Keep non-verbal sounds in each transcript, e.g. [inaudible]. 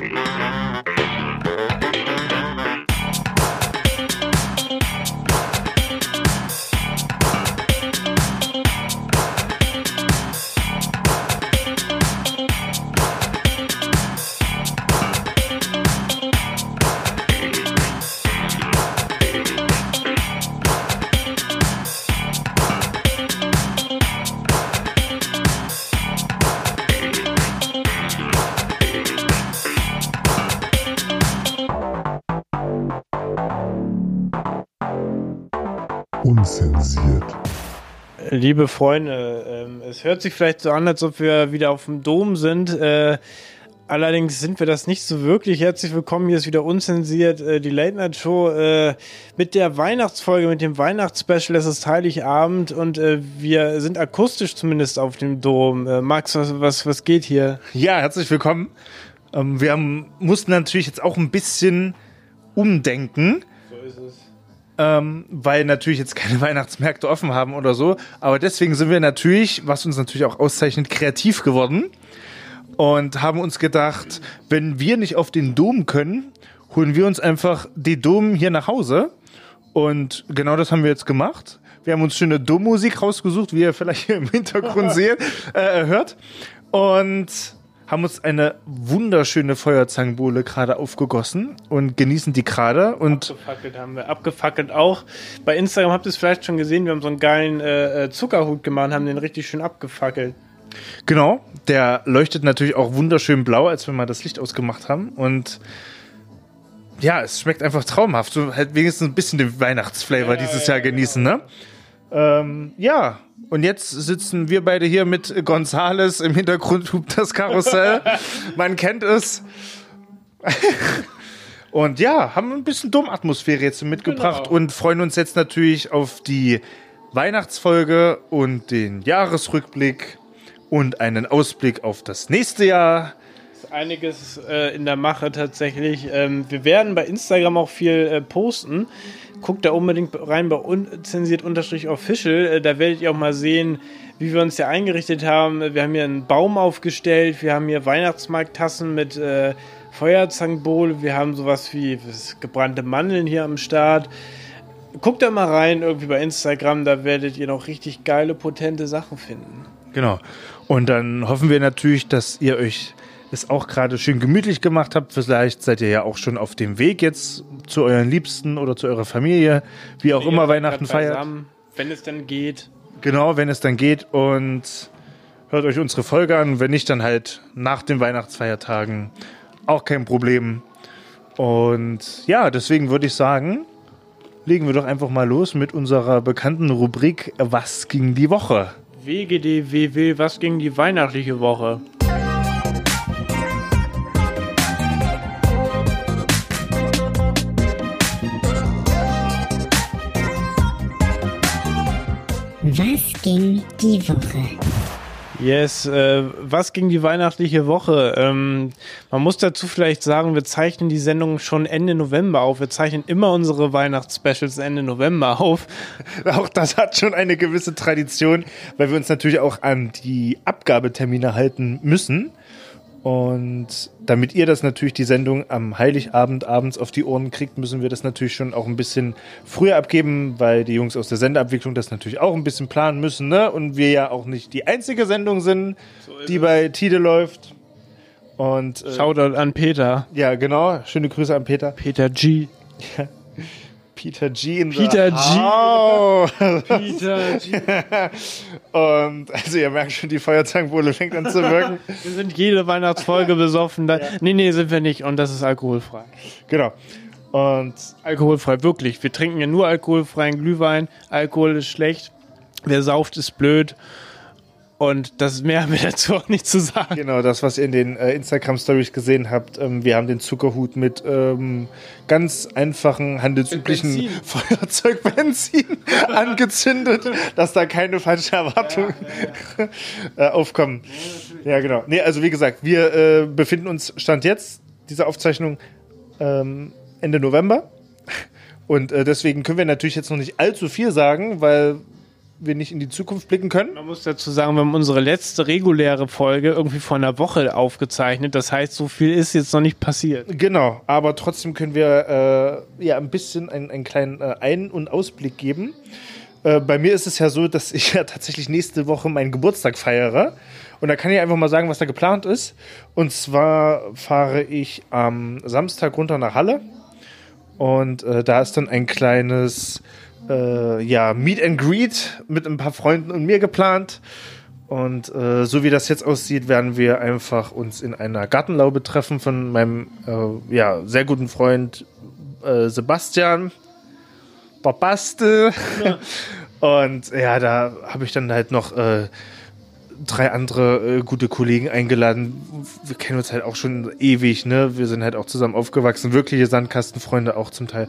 Unzensiert. Liebe Freunde, ähm, es hört sich vielleicht so an, als ob wir wieder auf dem Dom sind. Äh, allerdings sind wir das nicht so wirklich. Herzlich willkommen, hier ist wieder unzensiert äh, die Late Night Show äh, mit der Weihnachtsfolge, mit dem Weihnachtsspecial. Es ist Heiligabend und äh, wir sind akustisch zumindest auf dem Dom. Äh, Max, was, was, was geht hier? Ja, herzlich willkommen. Ähm, wir haben, mussten natürlich jetzt auch ein bisschen umdenken. Ähm, weil natürlich jetzt keine [laughs] Weihnachtsmärkte offen haben oder so. Aber deswegen sind wir natürlich, was uns natürlich auch auszeichnet, kreativ geworden und haben uns gedacht, wenn wir nicht auf den Dom können, holen wir uns einfach die Dom hier nach Hause. Und genau das haben wir jetzt gemacht. Wir haben uns schöne Dommusik rausgesucht, wie ihr vielleicht hier [laughs] im Hintergrund [laughs] seht, äh, hört. Und haben uns eine wunderschöne Feuerzangenbowle gerade aufgegossen und genießen die gerade. Und Abgefackelt haben wir. Abgefackelt auch. Bei Instagram habt ihr es vielleicht schon gesehen, wir haben so einen geilen äh, äh, Zuckerhut gemacht, haben den richtig schön abgefackelt. Genau, der leuchtet natürlich auch wunderschön blau, als wir mal das Licht ausgemacht haben. Und ja, es schmeckt einfach traumhaft. So halt wenigstens ein bisschen den Weihnachtsflavor dieses Jahr genießen, ne? Ähm, ja, und jetzt sitzen wir beide hier mit Gonzales. Im Hintergrund hupt das Karussell. [laughs] Man kennt es. [laughs] Und ja, haben ein bisschen Dommatmosphäre jetzt mitgebracht Genau. und freuen uns jetzt natürlich auf die Weihnachtsfolge und den Jahresrückblick und einen Ausblick auf das nächste Jahr. Ist einiges äh, in der Mache tatsächlich. Ähm, wir werden bei Instagram auch viel äh, posten. Guckt da unbedingt rein bei unzensiert unterstrich official. Äh, da werdet ihr auch mal sehen, wie wir uns hier eingerichtet haben. Wir haben hier einen Baum aufgestellt. Wir haben hier Weihnachtsmarkttassen mit äh, Feuerzangenbowle. Wir haben sowas wie gebrannte Mandeln hier am Start. Guckt da mal rein, irgendwie bei Instagram. Da werdet ihr noch richtig geile, potente Sachen finden. Genau. Und dann hoffen wir natürlich, dass ihr euch es auch gerade schön gemütlich gemacht habt. Vielleicht seid ihr ja auch schon auf dem Weg jetzt zu euren Liebsten oder zu eurer Familie, wie auch immer Weihnachten feiert. beisammen, Wenn es dann geht. Genau, wenn es dann geht und hört euch unsere Folge an. Wenn nicht, dann halt nach den Weihnachtsfeiertagen. Auch kein Problem. Und ja, deswegen würde ich sagen, legen wir doch einfach mal los mit unserer bekannten Rubrik Was ging die Woche? WGDWW, was ging die weihnachtliche Woche? Ging die Woche? Yes, äh, was ging die weihnachtliche Woche? Ähm, man muss dazu vielleicht sagen, wir zeichnen die Sendung schon Ende November auf. Wir zeichnen immer unsere Weihnachtsspecials Ende November auf. [laughs] Auch das hat schon eine gewisse Tradition, weil wir uns natürlich auch an die Abgabetermine halten müssen. Und damit ihr das natürlich die Sendung am Heiligabend abends auf die Ohren kriegt, müssen wir das natürlich schon auch ein bisschen früher abgeben, weil die Jungs aus der Sendeabwicklung das natürlich auch ein bisschen planen müssen, ne? Und wir ja auch nicht die einzige Sendung sind, die bei Tide läuft. Und äh, Shoutout an Peter. ja, genau. Schöne Grüße an Peter. Peter G. [laughs] Peter G. In the Peter G. house. Peter G. [laughs] Und also ihr merkt schon, die Feuerzangenbowle fängt an zu wirken. [laughs] Wir sind jede Weihnachtsfolge besoffen. Da, Nee, nee, sind wir nicht. Und das ist alkoholfrei. genau. Und Alkoholfrei, wirklich. Wir trinken ja nur alkoholfreien Glühwein. Alkohol ist schlecht. Wer sauft, ist blöd. Und das mehr haben wir [laughs] dazu auch nicht zu sagen. genau, das, was ihr in den äh, Instagram-Stories gesehen habt, ähm, wir haben den Zuckerhut mit ähm, ganz einfachen, handelsüblichen Benzin. [laughs] Feuerzeugbenzin [laughs] angezündet, dass da keine falsche Erwartung äh, aufkommen. Ja, genau. Nee, also wie gesagt, wir äh, befinden uns, Stand jetzt, dieser Aufzeichnung, ähm, Ende November. Und äh, deswegen können wir natürlich jetzt noch nicht allzu viel sagen, weil wir nicht in die Zukunft blicken können. Man muss dazu sagen, wir haben unsere letzte reguläre Folge irgendwie vor einer Woche aufgezeichnet. Das heißt, so viel ist jetzt noch nicht passiert. Genau, aber trotzdem können wir äh, ja ein bisschen einen, einen kleinen äh, Ein- und Ausblick geben. Äh, bei mir ist es ja so, dass ich [laughs] ja tatsächlich nächste Woche meinen Geburtstag feiere. Und da kann ich einfach mal sagen, was da geplant ist. Und zwar fahre ich am Samstag runter nach Halle. Und äh, da ist dann ein kleines äh, ja, Meet and Greet mit ein paar Freunden und mir geplant. Und äh, so wie das jetzt aussieht, werden wir einfach uns in einer Gartenlaube treffen von meinem äh, ja, sehr guten Freund äh, Sebastian. Babastel. [laughs] Und ja, da habe ich dann halt noch äh, drei andere äh, gute Kollegen eingeladen. Wir kennen uns halt auch schon ewig, ne? Wir sind halt auch zusammen aufgewachsen, wirkliche Sandkastenfreunde auch zum Teil.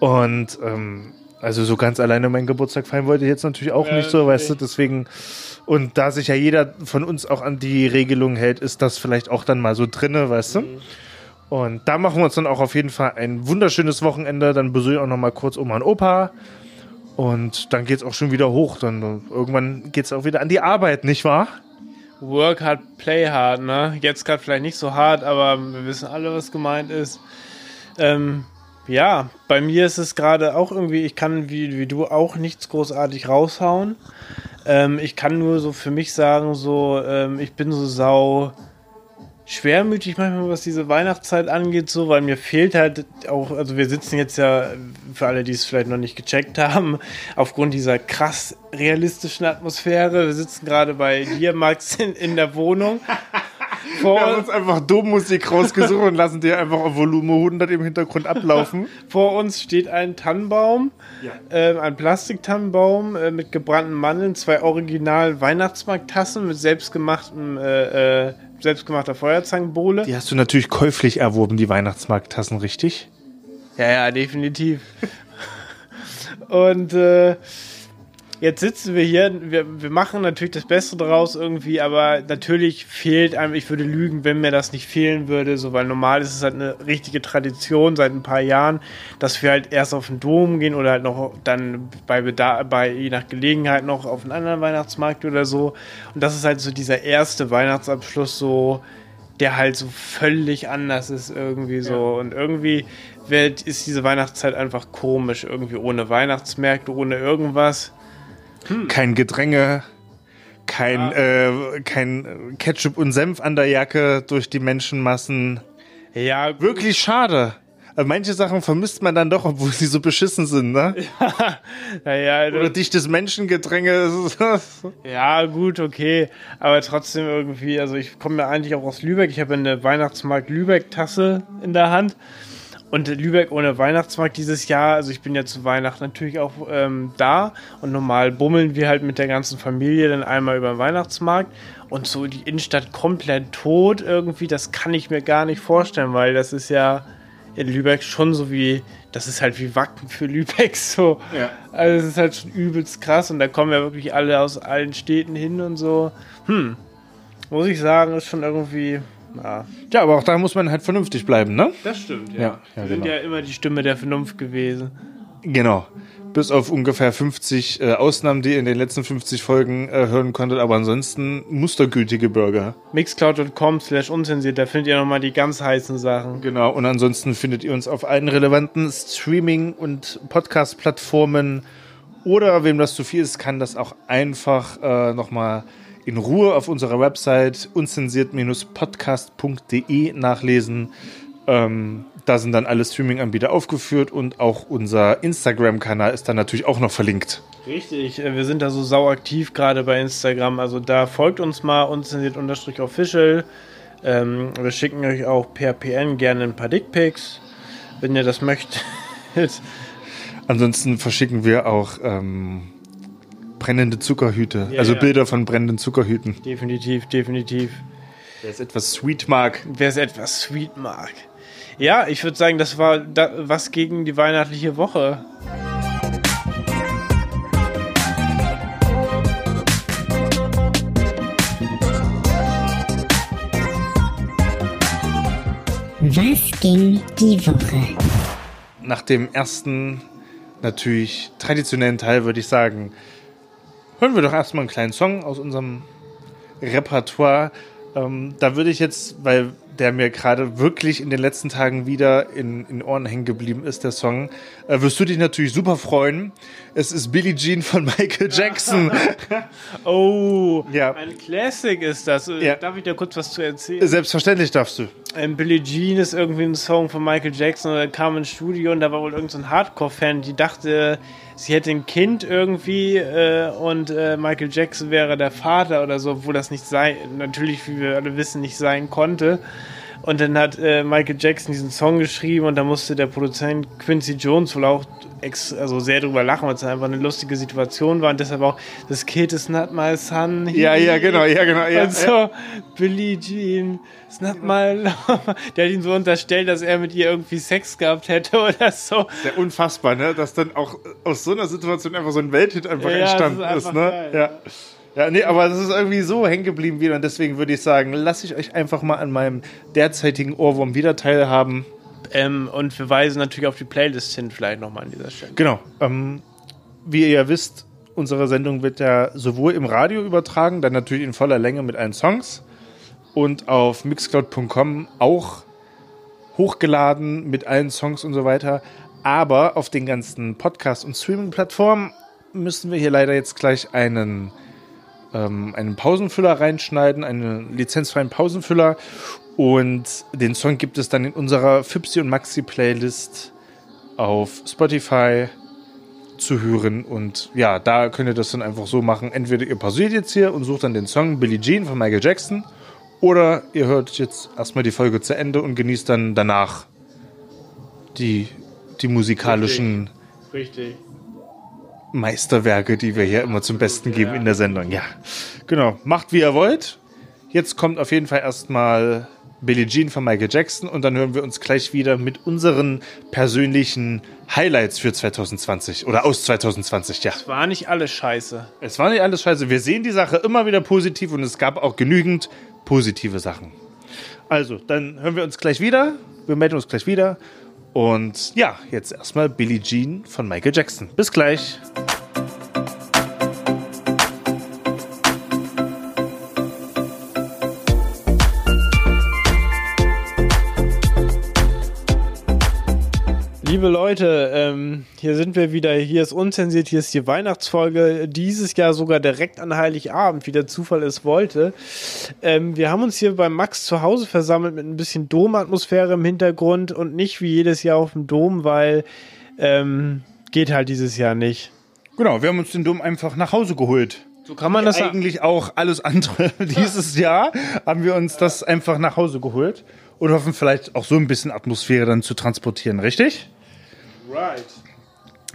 Und ähm, also so ganz alleine meinen Geburtstag feiern wollte ich jetzt natürlich auch Ja, nicht so, weißt du, deswegen. Und da sich ja jeder von uns auch an die Regelung hält, ist das vielleicht auch dann mal so drinne, weißt du? Und da machen wir uns dann auch auf jeden Fall ein wunderschönes Wochenende. Dann besuche ich auch noch mal kurz Oma und Opa. Und dann geht's auch schon wieder hoch. Dann irgendwann geht's auch wieder an die Arbeit, nicht wahr? Work hard, play hard, ne? Jetzt gerade vielleicht nicht so hart, aber wir wissen alle, was gemeint ist. Ähm, ja, bei mir ist es gerade auch irgendwie, ich kann wie, wie du auch nichts großartig raushauen. Ähm, ich kann nur so für mich sagen, so, ähm, ich bin so sau schwermütig manchmal, was diese Weihnachtszeit angeht, so, weil mir fehlt halt auch, also wir sitzen jetzt ja, für alle, die es vielleicht noch nicht gecheckt haben, aufgrund dieser krass realistischen Atmosphäre. Wir sitzen gerade bei dir, Max, in, in der Wohnung. Vor, Wir haben uns einfach Dommusik rausgesucht und lassen dir einfach auf Volumen 100 im Hintergrund ablaufen. vor uns steht ein Tannenbaum, Ja. ähm, ein Plastiktannenbaum äh, mit gebrannten Mandeln, zwei original Weihnachtsmarkttassen mit selbstgemachtem, äh, äh, selbstgemachter Feuerzangenbowle. Die hast du natürlich käuflich erworben, die Weihnachtsmarkttassen, richtig? Ja, ja, definitiv. Und äh, jetzt sitzen wir hier, wir, wir machen natürlich das Beste draus irgendwie, aber natürlich fehlt einem, ich würde lügen, wenn mir das nicht fehlen würde, so, weil normal ist es halt eine richtige Tradition seit ein paar Jahren, dass wir halt erst auf den Dom gehen oder halt noch dann bei Bedarf, bei je nach Gelegenheit noch auf einen anderen Weihnachtsmarkt oder so. Und das ist halt so dieser erste Weihnachtsabschluss so, der halt so völlig anders ist irgendwie so. Und irgendwie wird, ist diese Weihnachtszeit einfach komisch, irgendwie ohne Weihnachtsmärkte, ohne irgendwas. Kein Gedränge, kein, äh, kein Ketchup und Senf an der Jacke durch die Menschenmassen. Ja. Wirklich schade. Aber Manche Sachen vermisst man dann doch, obwohl sie so beschissen sind, ne? [laughs] Naja, Oder dichtes Menschengedränge. [laughs] ja, gut, okay. Aber trotzdem irgendwie, also ich komme ja eigentlich auch aus Lübeck. Ich habe eine Weihnachtsmarkt Lübeck-Tasse in der Hand. Und Lübeck ohne Weihnachtsmarkt dieses Jahr, also ich bin ja zu Weihnachten natürlich auch ähm, da und normal bummeln wir halt mit der ganzen Familie dann einmal über den Weihnachtsmarkt und so die Innenstadt komplett tot irgendwie, das kann ich mir gar nicht vorstellen, weil das ist ja in Lübeck schon so wie, das ist halt wie Wacken für Lübeck [laughs] so. Ja. Also es ist halt schon übelst krass und da kommen ja wirklich alle aus allen Städten hin und so. Hm, muss ich sagen, ist schon irgendwie, ja, Ja, aber auch da muss man halt vernünftig bleiben, ne? das stimmt, ja. Ja, ja, Wir sind genau. ja immer die Stimme der Vernunft gewesen. Genau. Bis auf ungefähr 50 äh, Ausnahmen, die ihr in den letzten 50 Folgen äh, hören konntet, aber ansonsten mustergültige Bürger. Mixcloud.com slash unzensiert, da findet ihr nochmal die ganz heißen Sachen. Genau, und ansonsten findet ihr uns auf allen relevanten Streaming- und Podcast-Plattformen. Oder wem das zu viel ist, kann das auch einfach äh, nochmal in Ruhe auf unserer Website unzensiert-podcast.de nachlesen. Ähm, da sind dann alle Streaming-Anbieter aufgeführt und auch unser Instagram-Kanal ist dann natürlich auch noch verlinkt. Richtig, äh, wir sind da so sau aktiv gerade bei Instagram, also da folgt uns mal, unzensiert-official. Ähm, wir schicken euch auch per PN gerne ein paar Dickpics, wenn ihr das möchtet. Ansonsten verschicken wir auch ähm, brennende Zuckerhüte, Ja, also ja. Bilder von brennenden Zuckerhüten. definitiv, definitiv. Wer es etwas sweet mag. Wer es etwas sweet mag. Ja, ich würde sagen, das war da, was gegen die weihnachtliche Woche. Was ging die Woche? nach dem ersten, natürlich traditionellen Teil würde ich sagen, hören wir doch erstmal einen kleinen Song aus unserem Repertoire. Ähm, da würde ich jetzt, weil der mir gerade wirklich in den letzten Tagen wieder in, in Ohren hängen geblieben ist, der Song, äh, wirst du dich natürlich super freuen. Es ist Billie Jean von [laughs] Michael Jackson. [laughs] Oh, Ja. ein Classic ist das. Äh, Ja. Darf ich da kurz was zu erzählen? Selbstverständlich darfst du. Ähm, Billie Jean ist irgendwie ein Song von Michael Jackson er kam ins Studio und da war wohl irgendein so Hardcore-Fan, die dachte, sie hätte ein Kind irgendwie äh, und äh, Michael Jackson wäre der Vater oder so, obwohl das nicht sein, natürlich, wie wir alle wissen, nicht sein konnte. Und dann hat äh, Michael Jackson diesen Song geschrieben und da musste der Produzent Quincy Jones wohl auch ex also sehr drüber lachen, weil es einfach eine lustige Situation war und deshalb auch das Kid is not my son. Ja, ja, genau, ja, genau. Ja, und so, Billie Jean, it's not my love. [laughs] Der hat ihm so unterstellt, dass er mit ihr irgendwie Sex gehabt hätte oder so. Sehr unfassbar, ne? Dass dann auch aus so einer Situation einfach so ein Welthit einfach Ja, entstanden ist ist, ne? geil. Ja. Ja, nee, aber das ist irgendwie so hängen geblieben wieder und deswegen würde ich sagen, lasse ich euch einfach mal an meinem derzeitigen Ohrwurm wieder teilhaben. Ähm, und wir weisen natürlich auf die Playlist hin, vielleicht nochmal an dieser Stelle. Genau. Ähm, wie ihr ja wisst, unsere Sendung wird ja sowohl im Radio übertragen, dann natürlich in voller Länge mit allen Songs und auf mixcloud.com auch hochgeladen mit allen Songs und so weiter. Aber auf den ganzen Podcast- und Streaming-Plattformen müssen wir hier leider jetzt gleich einen, ähm, einen Pausenfüller reinschneiden, einen lizenzfreien Pausenfüller. Und den Song gibt es dann in unserer Fipsi und Maxi-Playlist auf Spotify zu hören. Und ja, da könnt ihr das dann einfach so machen. Entweder ihr pausiert jetzt hier und sucht dann den Song Billie Jean von Michael Jackson. Oder ihr hört jetzt erstmal die Folge zu Ende und genießt dann danach die, die musikalischen Richtig. Meisterwerke, die wir hier immer zum Besten geben in der Sendung. Ja, genau. Macht wie ihr wollt. Jetzt kommt auf jeden Fall erstmal Billie Jean von Michael Jackson und dann hören wir uns gleich wieder mit unseren persönlichen Highlights für 2020 oder aus 2020. Ja, War nicht alles scheiße. es war nicht alles scheiße. Wir sehen die Sache immer wieder positiv und es gab auch genügend positive Sachen. Also, dann hören wir uns gleich wieder. Wir melden uns gleich wieder. Und ja, jetzt erstmal Billie Jean von Michael Jackson. Bis gleich. Liebe Leute, ähm, hier sind wir wieder. Hier ist unzensiert, hier ist die Weihnachtsfolge. Dieses Jahr sogar direkt an Heiligabend, wie der Zufall es wollte. Ähm, wir haben uns hier bei Max zu Hause versammelt mit ein bisschen Domatmosphäre im Hintergrund und nicht wie jedes Jahr auf dem Dom, weil ähm, geht halt dieses Jahr nicht. Genau, wir haben uns den Dom einfach nach Hause geholt. So kann man das. Eigentlich auch alles andere [laughs] dieses Jahr haben wir uns das einfach nach Hause geholt und hoffen vielleicht auch so ein bisschen Atmosphäre dann zu transportieren, richtig? Right.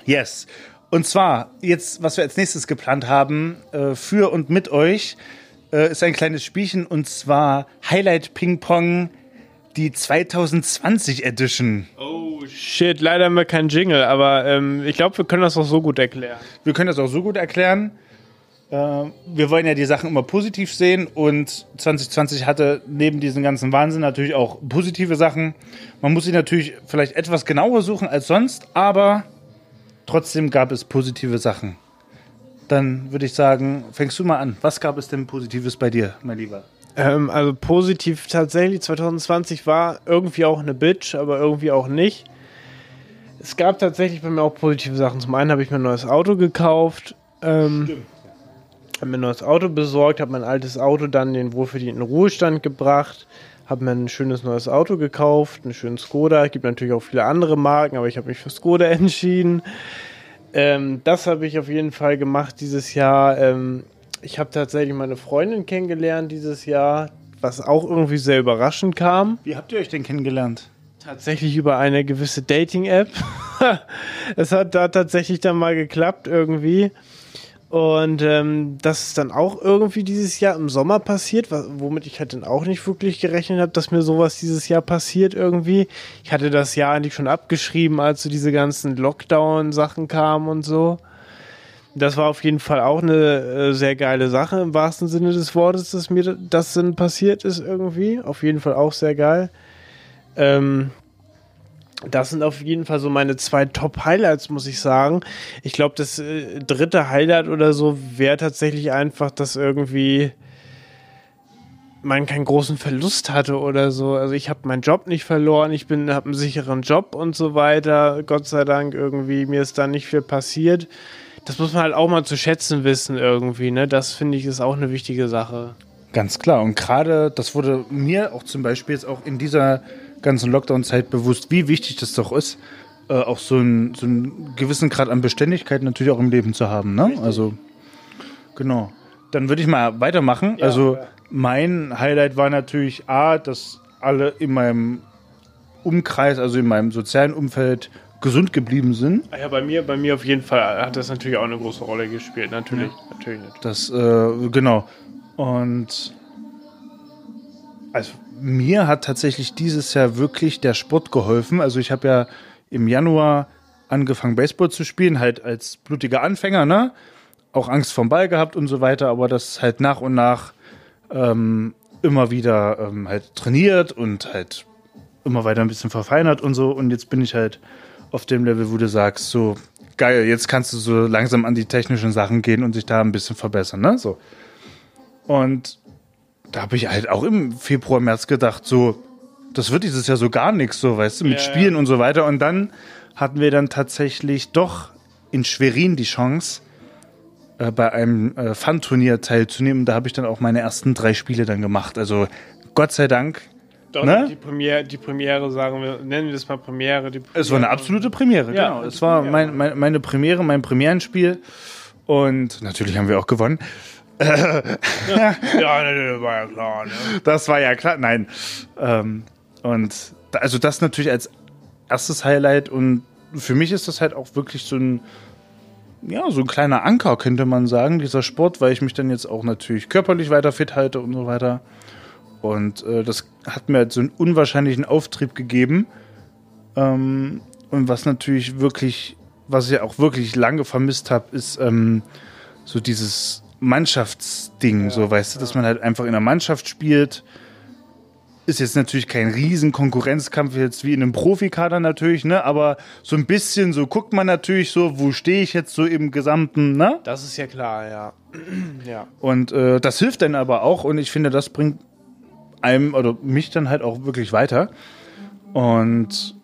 Yes. Und zwar, jetzt, was wir als nächstes geplant haben, äh, für und mit euch, äh, ist ein kleines Spielchen und zwar Highlight Ping Pong, die 2020 Edition. Oh shit, leider haben wir keinen Jingle, aber ähm, ich glaube, wir können das auch so gut erklären. Wir können das auch so gut erklären. Äh, wir wollen ja die Sachen immer positiv sehen und 2020 hatte neben diesem ganzen Wahnsinn natürlich auch positive Sachen. Man muss sie natürlich vielleicht etwas genauer suchen als sonst, aber trotzdem gab es positive Sachen. Dann würde ich sagen, fängst du mal an. Was gab es denn Positives bei dir, mein Lieber? Ähm, also positiv tatsächlich, 2020 war irgendwie auch eine Bitch, aber irgendwie auch nicht. Es gab tatsächlich bei mir auch positive Sachen. Zum einen habe ich mir ein neues Auto gekauft. Ähm, habe mir ein neues Auto besorgt, habe mein altes Auto dann den wohlverdienten Ruhestand gebracht, habe mir ein schönes neues Auto gekauft, einen schönen Skoda. Es gibt natürlich auch viele andere Marken, aber ich habe mich für Skoda [laughs] entschieden. Ähm, das habe ich auf jeden Fall gemacht dieses Jahr. Ähm, ich habe tatsächlich meine Freundin kennengelernt dieses Jahr, was auch irgendwie sehr überraschend kam. Wie habt ihr euch denn kennengelernt? Tatsächlich über eine gewisse Dating-App. [laughs] es hat da tatsächlich dann mal geklappt irgendwie. Und ähm, das ist dann auch irgendwie dieses Jahr im Sommer passiert, womit ich halt dann auch nicht wirklich gerechnet habe, dass mir sowas dieses Jahr passiert irgendwie. Ich hatte das Jahr eigentlich schon abgeschrieben, als so diese ganzen Lockdown-Sachen kamen und so. Das war auf jeden Fall auch eine äh, sehr geile Sache im wahrsten Sinne des Wortes, dass mir das dann passiert ist irgendwie. Auf jeden Fall auch sehr geil. Ähm, Das sind auf jeden Fall so meine zwei Top-Highlights, muss ich sagen. Ich glaube, das äh, dritte Highlight oder so wäre tatsächlich einfach, dass irgendwie man keinen großen Verlust hatte oder so. Also ich habe meinen Job nicht verloren, ich bin habe einen sicheren Job und so weiter. Gott sei Dank irgendwie mir ist da nicht viel passiert. Das muss man halt auch mal zu schätzen wissen irgendwie, ne? Das finde ich ist auch eine wichtige Sache. Ganz klar. Und gerade, das wurde mir auch zum Beispiel jetzt auch in dieser ganzen Lockdown-Zeit bewusst, wie wichtig das doch ist, äh, auch so, ein, so einen gewissen Grad an Beständigkeit natürlich auch im Leben zu haben. Ne? Also, genau. Dann würde ich mal weitermachen. Ja, also, ja. mein Highlight war natürlich A, dass alle in meinem Umkreis, also in meinem sozialen Umfeld, gesund geblieben sind. Ah Ja, bei mir, bei mir auf jeden Fall hat das natürlich auch eine große Rolle gespielt. Natürlich, natürlich. natürlich. Das, äh, genau. Und also mir hat tatsächlich dieses Jahr wirklich der Sport geholfen. Also ich habe ja im Januar angefangen, Baseball zu spielen, halt als blutiger Anfänger, ne? Auch Angst vom Ball gehabt und so weiter, aber das halt nach und nach ähm, immer wieder ähm, halt trainiert und halt immer weiter ein bisschen verfeinert und so. Und jetzt bin ich halt auf dem Level, wo du sagst, so geil, jetzt kannst du so langsam an die technischen Sachen gehen und sich da ein bisschen verbessern, ne? So. Und da habe ich halt auch im Februar, März gedacht, so, das wird dieses Jahr so gar nichts, so, weißt du, mit Ja, Spielen ja. und so weiter. Und dann hatten wir dann tatsächlich doch in Schwerin die Chance, äh, bei einem äh, Fun-Turnier teilzunehmen. Da habe ich dann auch meine ersten drei Spiele dann gemacht. Also Gott sei Dank. Doch, Ne? die, Premiere, die Premiere, sagen wir, nennen wir das mal Premiere. Premiere Es war eine absolute Premiere, Ja, genau. Es war Premiere. mein, mein, meine Premiere, mein Premierenspiel. Und natürlich haben wir auch gewonnen. Ja, [laughs] ne, war ja klar. Ne? Das war ja klar. Nein. Ähm, und da, also das natürlich als erstes Highlight und für mich ist das halt auch wirklich so ein ja, so ein kleiner Anker, könnte man sagen, dieser Sport, weil ich mich dann jetzt auch natürlich körperlich weiter fit halte und so weiter. Und äh, das hat mir halt so einen unwahrscheinlichen Auftrieb gegeben. Ähm, und was natürlich wirklich, was ich auch wirklich lange vermisst habe, ist ähm, so dieses Mannschaftsding, so weißt du, dass man halt einfach in einer Mannschaft spielt. Ist jetzt natürlich kein riesen Konkurrenzkampf jetzt wie in einem Profikader natürlich, ne? Aber so ein bisschen so guckt man natürlich so, wo stehe ich jetzt so im Gesamten, ne? Das ist ja klar, ja. [clears throat] ja. Und äh, das hilft dann aber auch und ich finde, das bringt einem oder mich dann halt auch wirklich weiter. Und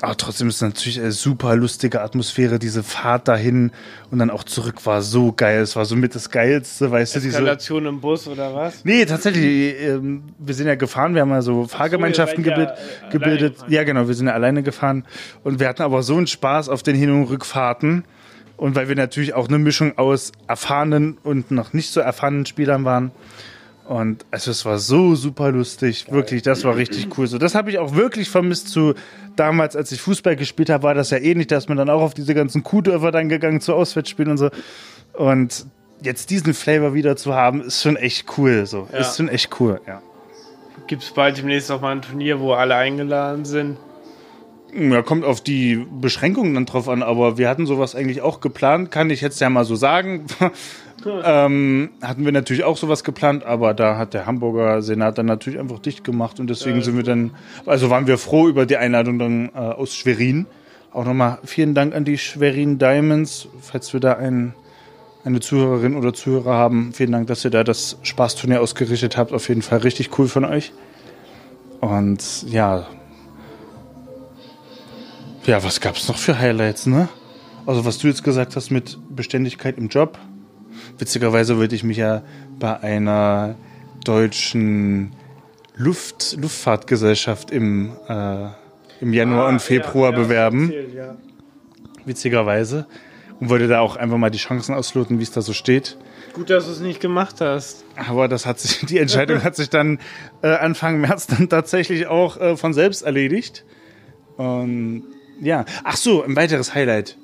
aber trotzdem ist es natürlich eine super lustige Atmosphäre, diese Fahrt dahin und dann auch zurück war so geil. Es war so mit das Geilste, weißt du, diese. Eskalation im Bus oder was? Nee, tatsächlich, ähm, wir sind ja gefahren, wir haben ja so Fahrgemeinschaften ihr seid ja, gebild, äh, gebildet. Ja, genau, wir sind ja alleine gefahren und wir hatten aber so einen Spaß auf den Hin- und Rückfahrten. Und weil wir natürlich auch eine Mischung aus erfahrenen und noch nicht so erfahrenen Spielern waren. Und also es war so super lustig, wirklich, das war richtig cool. So, das habe ich auch wirklich vermisst zu damals, als ich Fußball gespielt habe, war das ja ähnlich, da ist man dann auch auf diese ganzen Kuhdörfer dann gegangen zu Auswärtsspielen und so. Und jetzt diesen Flavor wieder zu haben, ist schon echt cool. So, Ja. ist schon echt cool. Ja. Gibt es bald demnächst auch mal ein Turnier, wo alle eingeladen sind? Ja, kommt auf die Beschränkungen dann drauf an, aber wir hatten sowas eigentlich auch geplant, kann ich jetzt ja mal so sagen. [laughs] ähm, hatten wir natürlich auch sowas geplant, aber da hat der Hamburger Senat dann natürlich einfach dicht gemacht und deswegen sind wir dann, also waren wir froh über die Einladung dann äh, aus Schwerin. Auch nochmal vielen Dank an die Schwerin Diamonds, falls wir da ein, eine Zuhörerin oder Zuhörer haben. Vielen Dank, dass ihr da das Spaßturnier ausgerichtet habt. Auf jeden Fall richtig cool von euch. Und ja, ja, was gab's noch für Highlights, ne? Also was du jetzt gesagt hast mit Beständigkeit im Job. Witzigerweise wollte ich mich ja bei einer deutschen Luft, Luftfahrtgesellschaft im, äh, im Januar und Februar bewerben. erzählt, ja. Witzigerweise. Und wollte da auch einfach mal die Chancen ausloten, wie es da so steht. Gut, dass du es nicht gemacht hast. Aber das hat sich, die Entscheidung hat sich dann äh, Anfang März dann tatsächlich auch äh, von selbst erledigt. Und ja. Ach so, ein weiteres Highlight.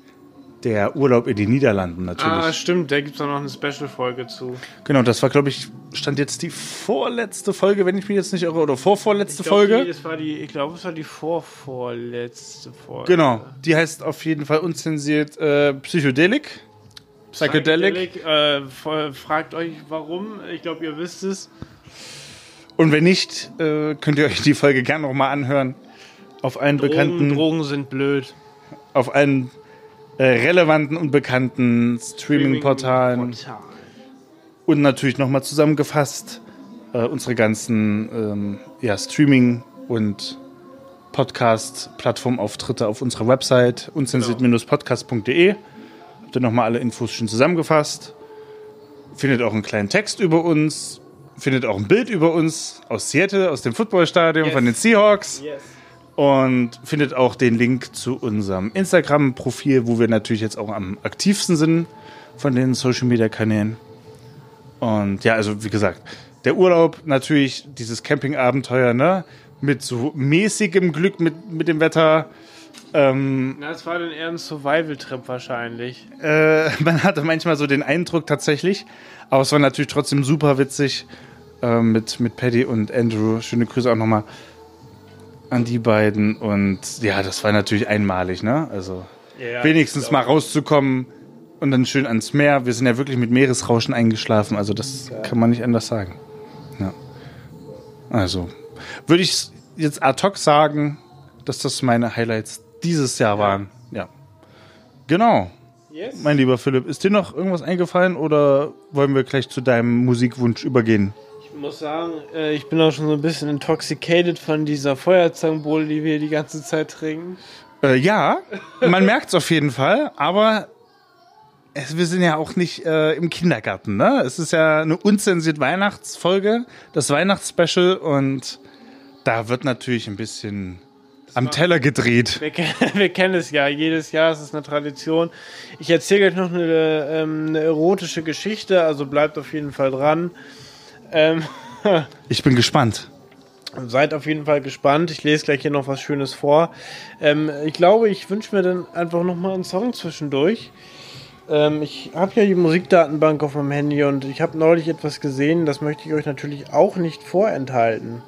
Der Urlaub in den Niederlanden natürlich. Ah, stimmt, da gibt es auch noch eine Special-Folge zu. genau, das war, glaube ich, stand jetzt die vorletzte Folge, wenn ich mich jetzt nicht irre, oder vorvorletzte Ich glaub, Folge. Die, es war die, ich glaube, es war die vorvorletzte Folge. Genau, die heißt auf jeden Fall unzensiert äh, Psychedelic. Psychedelic. Äh, fragt euch warum. Ich glaube, ihr wisst es. Und wenn nicht, äh, könnt ihr euch die Folge gerne nochmal anhören. Auf allen Drogen, bekannten, Drogen sind blöd. auf allen äh, relevanten und bekannten Streaming-Portalen Portal. und natürlich nochmal zusammengefasst äh, unsere ganzen ähm, ja, Streaming- und Podcast-Plattformauftritte auf unserer Website unzensiert-podcast.de. Habt ihr nochmal alle Infos schon zusammengefasst. Findet auch einen kleinen Text über uns. Findet auch ein Bild über uns aus Seattle, aus dem Footballstadion Yes. von den Seahawks. Yes. Und findet auch den Link zu unserem Instagram-Profil, wo wir natürlich jetzt auch am aktivsten sind von den Social-Media-Kanälen. Und ja, also wie gesagt, der Urlaub natürlich, dieses Camping-Abenteuer, ne? Mit so mäßigem Glück mit, mit dem Wetter. Ähm, das war dann eher ein Survival-Trip wahrscheinlich. äh, [laughs] man hatte manchmal so den Eindruck tatsächlich. Aber es war natürlich trotzdem super witzig äh, mit, mit Paddy und Andrew. Schöne Grüße auch nochmal an die beiden. Und ja, das war natürlich einmalig, ne? Also Ja, wenigstens mal rauszukommen und dann schön ans Meer. Wir sind ja wirklich mit Meeresrauschen eingeschlafen. Also das kann man nicht anders sagen. Ja. Also würde ich jetzt ad hoc sagen, dass das meine Highlights dieses Jahr waren. Ja. Genau. Yes. Mein lieber Philipp, ist dir noch irgendwas eingefallen oder wollen wir gleich zu deinem Musikwunsch übergehen? Ich muss sagen, äh, ich bin auch schon so ein bisschen intoxicated von dieser Feuerzangenbowle, die wir die ganze Zeit trinken. Äh, ja, man [laughs] merkt es auf jeden Fall, aber es, wir sind ja auch nicht äh, im Kindergarten, ne? Es ist ja eine unzensiert Weihnachtsfolge, das Weihnachtsspecial und da wird natürlich ein bisschen am Teller gedreht. Wir, [laughs] wir kennen es ja, jedes Jahr ist es eine Tradition. Ich erzähle euch noch eine, ähm, eine erotische Geschichte, also bleibt auf jeden Fall dran. Ähm, [laughs] Ich bin gespannt. Seid auf jeden Fall gespannt. Ich lese gleich hier noch was Schönes vor. Ähm, ich glaube, ich wünsche mir dann einfach noch mal einen Song zwischendurch. Ähm, ich habe ja die Musikdatenbank auf meinem Handy und ich habe neulich etwas gesehen, das möchte ich euch natürlich auch nicht vorenthalten.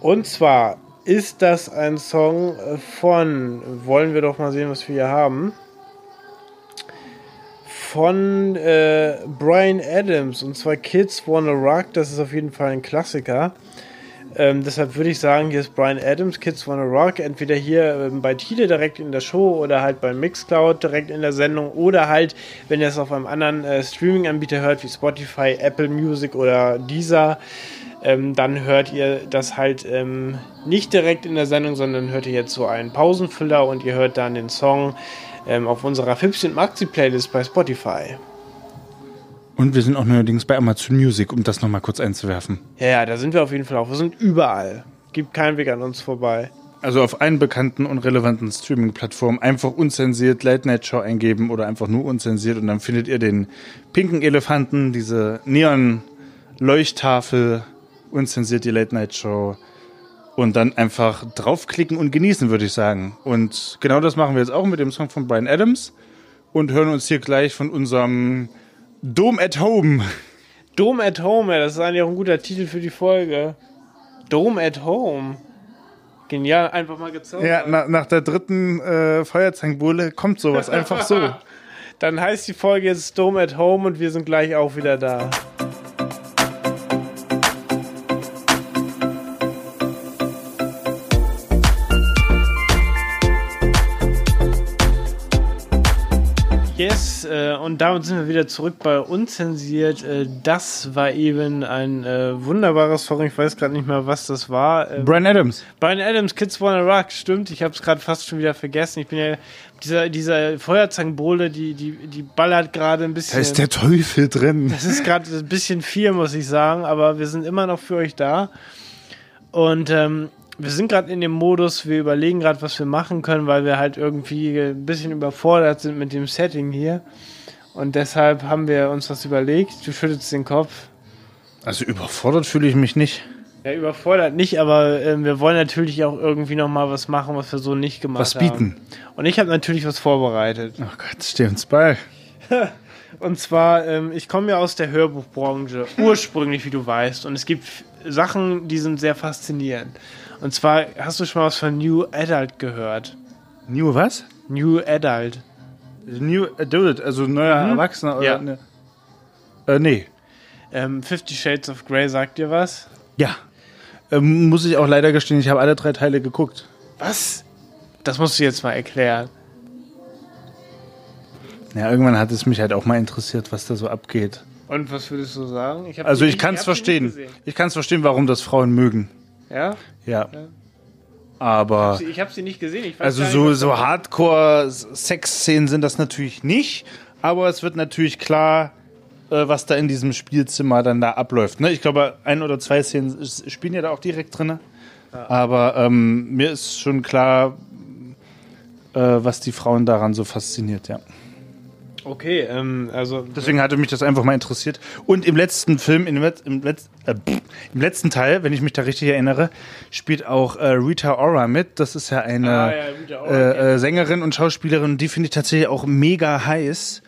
Und zwar ist das ein Song äh, von, wollen wir doch mal sehen, was wir hier haben, von äh, Brian Adams und zwar Kids Wanna Rock. Das ist auf jeden Fall ein Klassiker. Ähm, deshalb würde ich sagen, hier ist Brian Adams, Kids Wanna Rock, entweder hier ähm, bei Tide direkt in der Show oder halt bei Mixcloud direkt in der Sendung oder halt, wenn ihr es auf einem anderen äh, Streaming-Anbieter hört, wie Spotify, Apple Music oder Deezer, ähm, dann hört ihr das halt ähm, nicht direkt in der Sendung, sondern hört ihr jetzt so einen Pausenfüller und ihr hört dann den Song ähm, auf unserer Fips und Maxi Playlist bei Spotify. Und wir sind auch neuerdings bei Amazon Music, um das nochmal kurz einzuwerfen. Ja, ja, da sind wir auf jeden Fall auch. Wir sind überall. Gibt keinen Weg an uns vorbei. Also auf allen bekannten und relevanten Streaming-Plattformen einfach unzensiert Late Night Show eingeben oder einfach nur unzensiert und dann findet ihr den pinken Elefanten, diese Neon-Leuchttafel, unzensiert die Late Night Show und dann einfach draufklicken und genießen, würde ich sagen. Und genau das machen wir jetzt auch mit dem Song von Brian Adams und hören uns hier gleich von unserem Dome at Home. Dome at Home, ja, das ist eigentlich auch ein guter Titel für die Folge. Dome at Home. Genial, einfach mal gezaubert. Ja, na, nach der dritten äh, Feuerzangenbowle kommt sowas einfach so. [laughs] Dann heißt die Folge jetzt Dome at Home und wir sind gleich auch wieder da. Yes, äh, und damit sind wir wieder zurück bei Unzensiert. Äh, das war eben ein äh, wunderbarer Song. Ich weiß gerade nicht mehr, was das war. Ähm, Brian Adams. Brian Adams, Kids Wanna Rock, stimmt. Ich habe es gerade fast schon wieder vergessen. Ich bin ja dieser, dieser Feuerzangenbowle, die, die, die ballert gerade ein bisschen. Da ist der Teufel drin. Das ist gerade ein bisschen viel, muss ich sagen, aber wir sind immer noch für euch da. Und ähm, wir sind gerade in dem Modus, wir überlegen gerade, was wir machen können, weil wir halt irgendwie ein bisschen überfordert sind mit dem Setting hier. Und deshalb haben wir uns was überlegt. Du schüttelst den Kopf. Also überfordert fühle ich mich nicht. Ja, überfordert nicht, aber ähm, wir wollen natürlich auch irgendwie noch mal was machen, was wir so nicht gemacht Was haben. bieten. Und ich habe natürlich was vorbereitet. Oh Gott, steh uns bei. Und zwar, ähm, ich komme ja aus der Hörbuchbranche, ursprünglich, wie du weißt. Und es gibt Sachen, die sind sehr faszinierend. Und zwar, hast du schon mal was von New Adult gehört? New was? New Adult. New Adult, also neuer Erwachsener oder Ja. ne? Äh, nee. Ähm, Fifty Shades of Grey sagt dir was? Ja. Ähm, muss ich auch leider gestehen, ich habe alle drei Teile geguckt. Was? Das musst du jetzt mal erklären. Ja, irgendwann hat es mich halt auch mal interessiert, was da so abgeht. Und was würdest du sagen? Ich Also ich kann es verstehen. Ich kann es verstehen, warum das Frauen mögen. Ja? Ja. Aber Ich habe sie nicht gesehen. Ich weiß also nicht, so, so Hardcore-Sex-Szenen sind das natürlich nicht. Aber es wird natürlich klar, äh, was da in diesem Spielzimmer dann da abläuft. Ne? Ich glaube, ein oder zwei Szenen spielen ja da auch direkt drin. Aber ähm, mir ist schon klar, äh, was die Frauen daran so fasziniert, ja. Okay, ähm, also Deswegen hatte mich das einfach mal interessiert. Und im letzten Film, dem Letz-, im, Letz-, äh, im letzten Teil, wenn ich mich da richtig erinnere, spielt auch äh, Rita Ora mit. Das ist ja eine Ah, ja, Ora, äh, äh, Sängerin und Schauspielerin. Die finde ich tatsächlich auch mega heiß.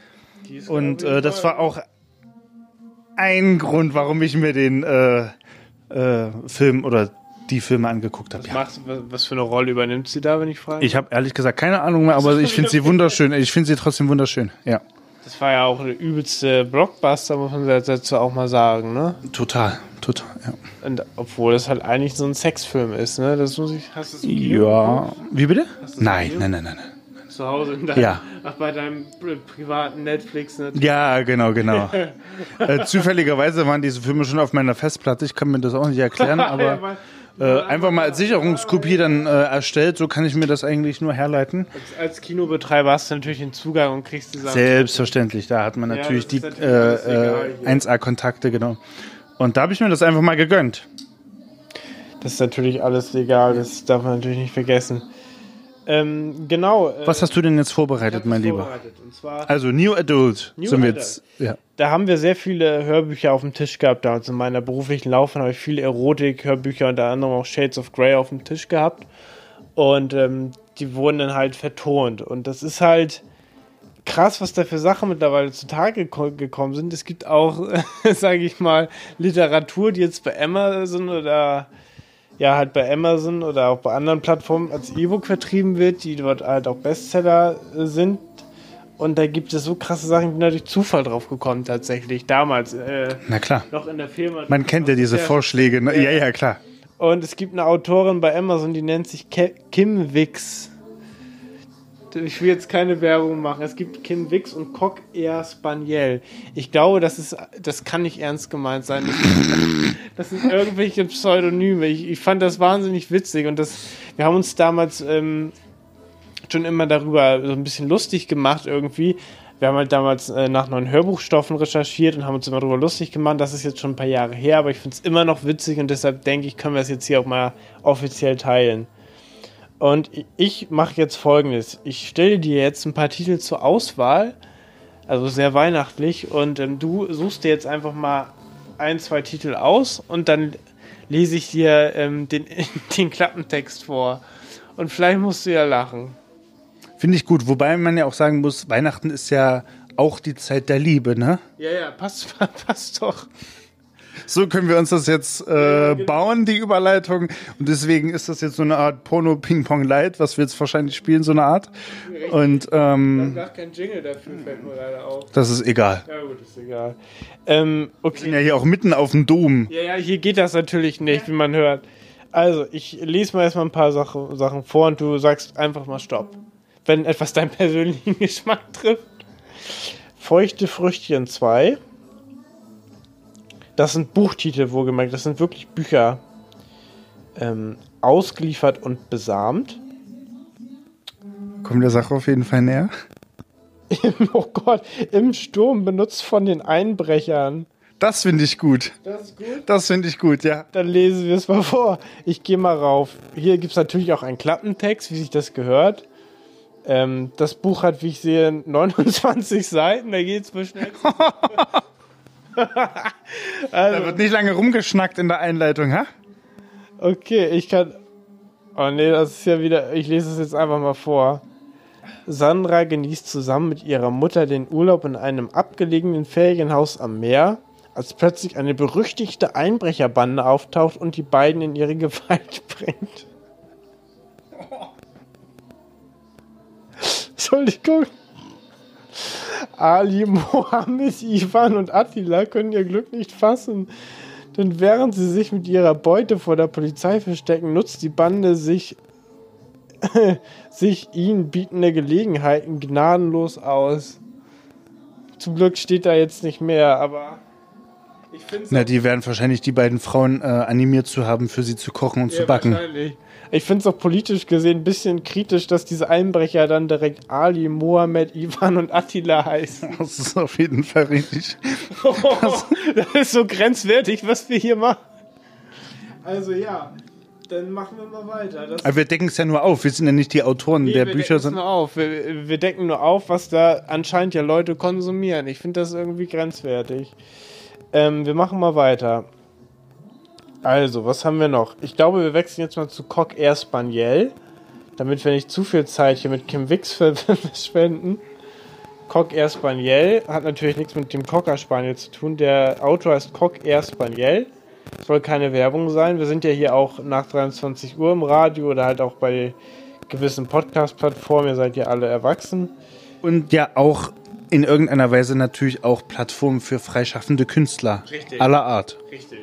Und ich, äh, das war auch ein Grund, warum ich mir den äh, Film oder die Filme angeguckt habe. Was, Ja. was, was für eine Rolle übernimmt sie da, wenn ich frage? Ich habe ehrlich gesagt keine Ahnung mehr, aber ich finde sie [laughs] wunderschön. Ich finde sie trotzdem wunderschön. Ja, das war ja auch eine übelste Blockbuster, muss man dazu auch mal sagen, ne? total, total. Ja. Und obwohl das halt eigentlich so ein Sexfilm ist, ne? Das muss ich. Hast du es Ja. Wie bitte? Nein, nein, nein, nein, nein. Zu Hause in deinem, Ja. Ach, bei deinem pri- privaten Netflix, ne? Ja, genau, genau. [laughs] äh, zufälligerweise waren diese Filme schon auf meiner Festplatte. Ich kann mir das auch nicht erklären, [laughs] aber äh, einfach mal als Sicherungskopie dann äh, erstellt. So kann ich mir das eigentlich nur herleiten. Als, als Kinobetreiber hast du natürlich den Zugang und kriegst die Sachen. Selbstverständlich, da hat man Ja, natürlich ist die natürlich äh, hier. äh, 1A-Kontakte, genau. Und da habe ich mir das einfach mal gegönnt. Das ist natürlich alles legal, das darf man natürlich nicht vergessen. Ähm, genau. äh, Was hast du denn jetzt vorbereitet, mein Lieber? vorbereitet. Also New Adult New sind wir jetzt. Ja. da haben wir sehr viele Hörbücher auf dem Tisch gehabt. Damals in meiner beruflichen Laufbahn habe ich viele Erotik-Hörbücher, unter anderem auch Shades of Grey auf dem Tisch gehabt. Und ähm, die wurden dann halt vertont. Und das ist halt krass, was da für Sachen mittlerweile zutage geko- gekommen sind. Es gibt auch, [laughs] sage ich mal, Literatur, die jetzt bei Amazon oder ja, halt bei Amazon oder auch bei anderen Plattformen als E-Book vertrieben wird, die dort halt auch Bestseller äh, sind. Und da gibt es so krasse Sachen, ich bin da durch Zufall drauf gekommen, tatsächlich, damals, äh, Na klar. noch in der Firma. Man kennt ja diese Vorschläge. Ne? Ja, ja, klar. Und es gibt eine Autorin bei Amazon, die nennt sich Kim Wix. Ich will jetzt keine Werbung machen. Es gibt Kim Wix und Coq Air Spaniel. Ich glaube, das ist, das kann nicht ernst gemeint sein. Das, das sind irgendwelche Pseudonyme. Ich, ich fand das wahnsinnig witzig und das, wir haben uns damals ähm, schon immer darüber so ein bisschen lustig gemacht irgendwie. Wir haben halt damals äh, nach neuen Hörbuchstoffen recherchiert und haben uns immer darüber lustig gemacht. Das ist jetzt schon ein paar Jahre her, aber ich finde es immer noch witzig und deshalb denke ich, können wir es jetzt hier auch mal offiziell teilen. Und ich mache jetzt folgendes. Ich stelle dir jetzt ein paar Titel zur Auswahl, also sehr weihnachtlich, und ähm, du suchst dir jetzt einfach mal ein, zwei Titel aus und dann lese ich dir ähm, den, [laughs] den Klappentext vor. Und vielleicht musst du ja lachen. Finde ich gut. Wobei man ja auch sagen muss, Weihnachten ist ja auch die Zeit der Liebe, ne? Ja, ja, passt, [laughs] passt doch. So können wir uns das jetzt äh, bauen, die Überleitung. Und deswegen ist das jetzt so eine Art Porno-Ping-Pong-Light, was wir jetzt wahrscheinlich spielen, so eine Art. Und ähm, Gar kein Jingle dafür fällt mir leider auf. das ist egal. Ja, gut, ist egal. Ähm, Wir okay. sind ja hier auch mitten auf dem Dom. Ja, ja, hier geht das natürlich nicht, wie man hört. Also, ich lese mal erstmal ein paar Sache, Sachen vor und du sagst einfach mal Stopp. Wenn etwas deinen persönlichen [laughs] Geschmack trifft. Feuchte Früchtchen 2. Das sind Buchtitel, wohlgemerkt. Das sind wirklich Bücher. Ähm, ausgeliefert und besamt. Kommt der Sache auf jeden Fall näher. [laughs] oh Gott, im Sturm benutzt von den Einbrechern. Das finde ich gut. Das ist gut. Das finde ich gut, ja. Dann lesen wir es mal vor. Ich gehe mal rauf. Hier gibt es natürlich auch einen Klappentext, wie sich das gehört. Ähm, das Buch hat, wie ich sehe, [laughs] 29 Seiten. Da geht es mal schnell. [laughs] [laughs] Da also, wird nicht lange rumgeschnackt in der Einleitung, ha? okay, ich kann. Oh nee, das ist ja wieder. Ich lese es jetzt einfach mal vor. Sandra genießt zusammen mit ihrer Mutter den Urlaub in einem abgelegenen Ferienhaus am Meer, als plötzlich eine berüchtigte Einbrecherbande auftaucht und die beiden in ihre Gewalt [laughs] bringt. Entschuldigung. Ali, [laughs] Mohammed, Ivan und Attila können ihr Glück nicht fassen. Denn während sie sich mit ihrer Beute vor der Polizei verstecken, nutzt die Bande sich [laughs] sich ihnen bietende Gelegenheiten gnadenlos aus. Zum Glück steht da jetzt nicht mehr, aber Na, die werden wahrscheinlich die beiden Frauen äh, animiert zu haben, für sie zu kochen und zu backen. Wahrscheinlich. Ich finde es auch politisch gesehen ein bisschen kritisch, dass diese Einbrecher dann direkt Ali, Mohammed, Ivan und Attila heißen. [laughs] Das ist auf jeden Fall richtig. [laughs] [laughs] das ist so grenzwertig, was wir hier machen. Also ja, dann machen wir mal weiter. Das Aber wir decken es ja nur auf. Wir sind ja nicht die Autoren Nee, der wir Bücher. decken's Sind nur auf. Wir, wir decken nur auf, was da anscheinend ja Leute konsumieren. Ich finde das irgendwie grenzwertig. Ähm, wir machen mal weiter. Also, was haben wir noch? Ich glaube, wir wechseln jetzt mal zu Coq Air Spaniel, damit wir nicht zu viel Zeit hier mit Kim ver- [laughs] verschwenden. Coq Air Spaniel hat natürlich nichts mit dem Cocker Spaniel zu tun. Der Autor heißt Coq Air Spaniel. Soll keine Werbung sein. Wir sind ja hier auch nach 23 Uhr im Radio oder halt auch bei gewissen Podcast-Plattformen. Ihr seid ja alle erwachsen. und ja auch in irgendeiner Weise natürlich auch Plattformen für freischaffende Künstler Richtig. aller Art. Richtig.